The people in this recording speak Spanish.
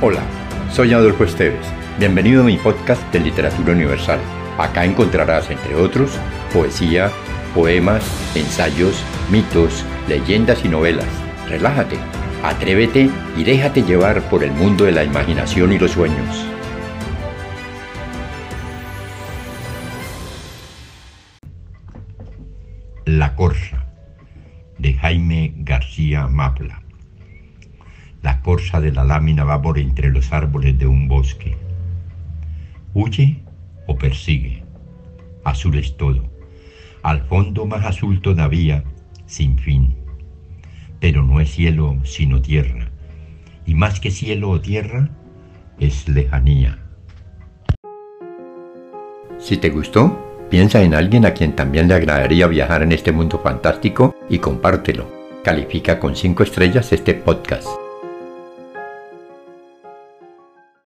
Hola, soy Adolfo Esteves. Bienvenido a mi podcast de Literatura Universal. Acá encontrarás, entre otros, poesía, poemas, ensayos, mitos, leyendas y novelas. Relájate, atrévete y déjate llevar por el mundo de la imaginación y los sueños. La Corsa, de Jaime García Mapla. La corsa de la lámina va por entre los árboles de un bosque. Huye o persigue. Azul es todo. Al fondo más azul todavía, sin fin. Pero no es cielo sino tierra. Y más que cielo o tierra, es lejanía. Si te gustó, piensa en alguien a quien también le agradaría viajar en este mundo fantástico y compártelo. Califica con 5 estrellas este podcast.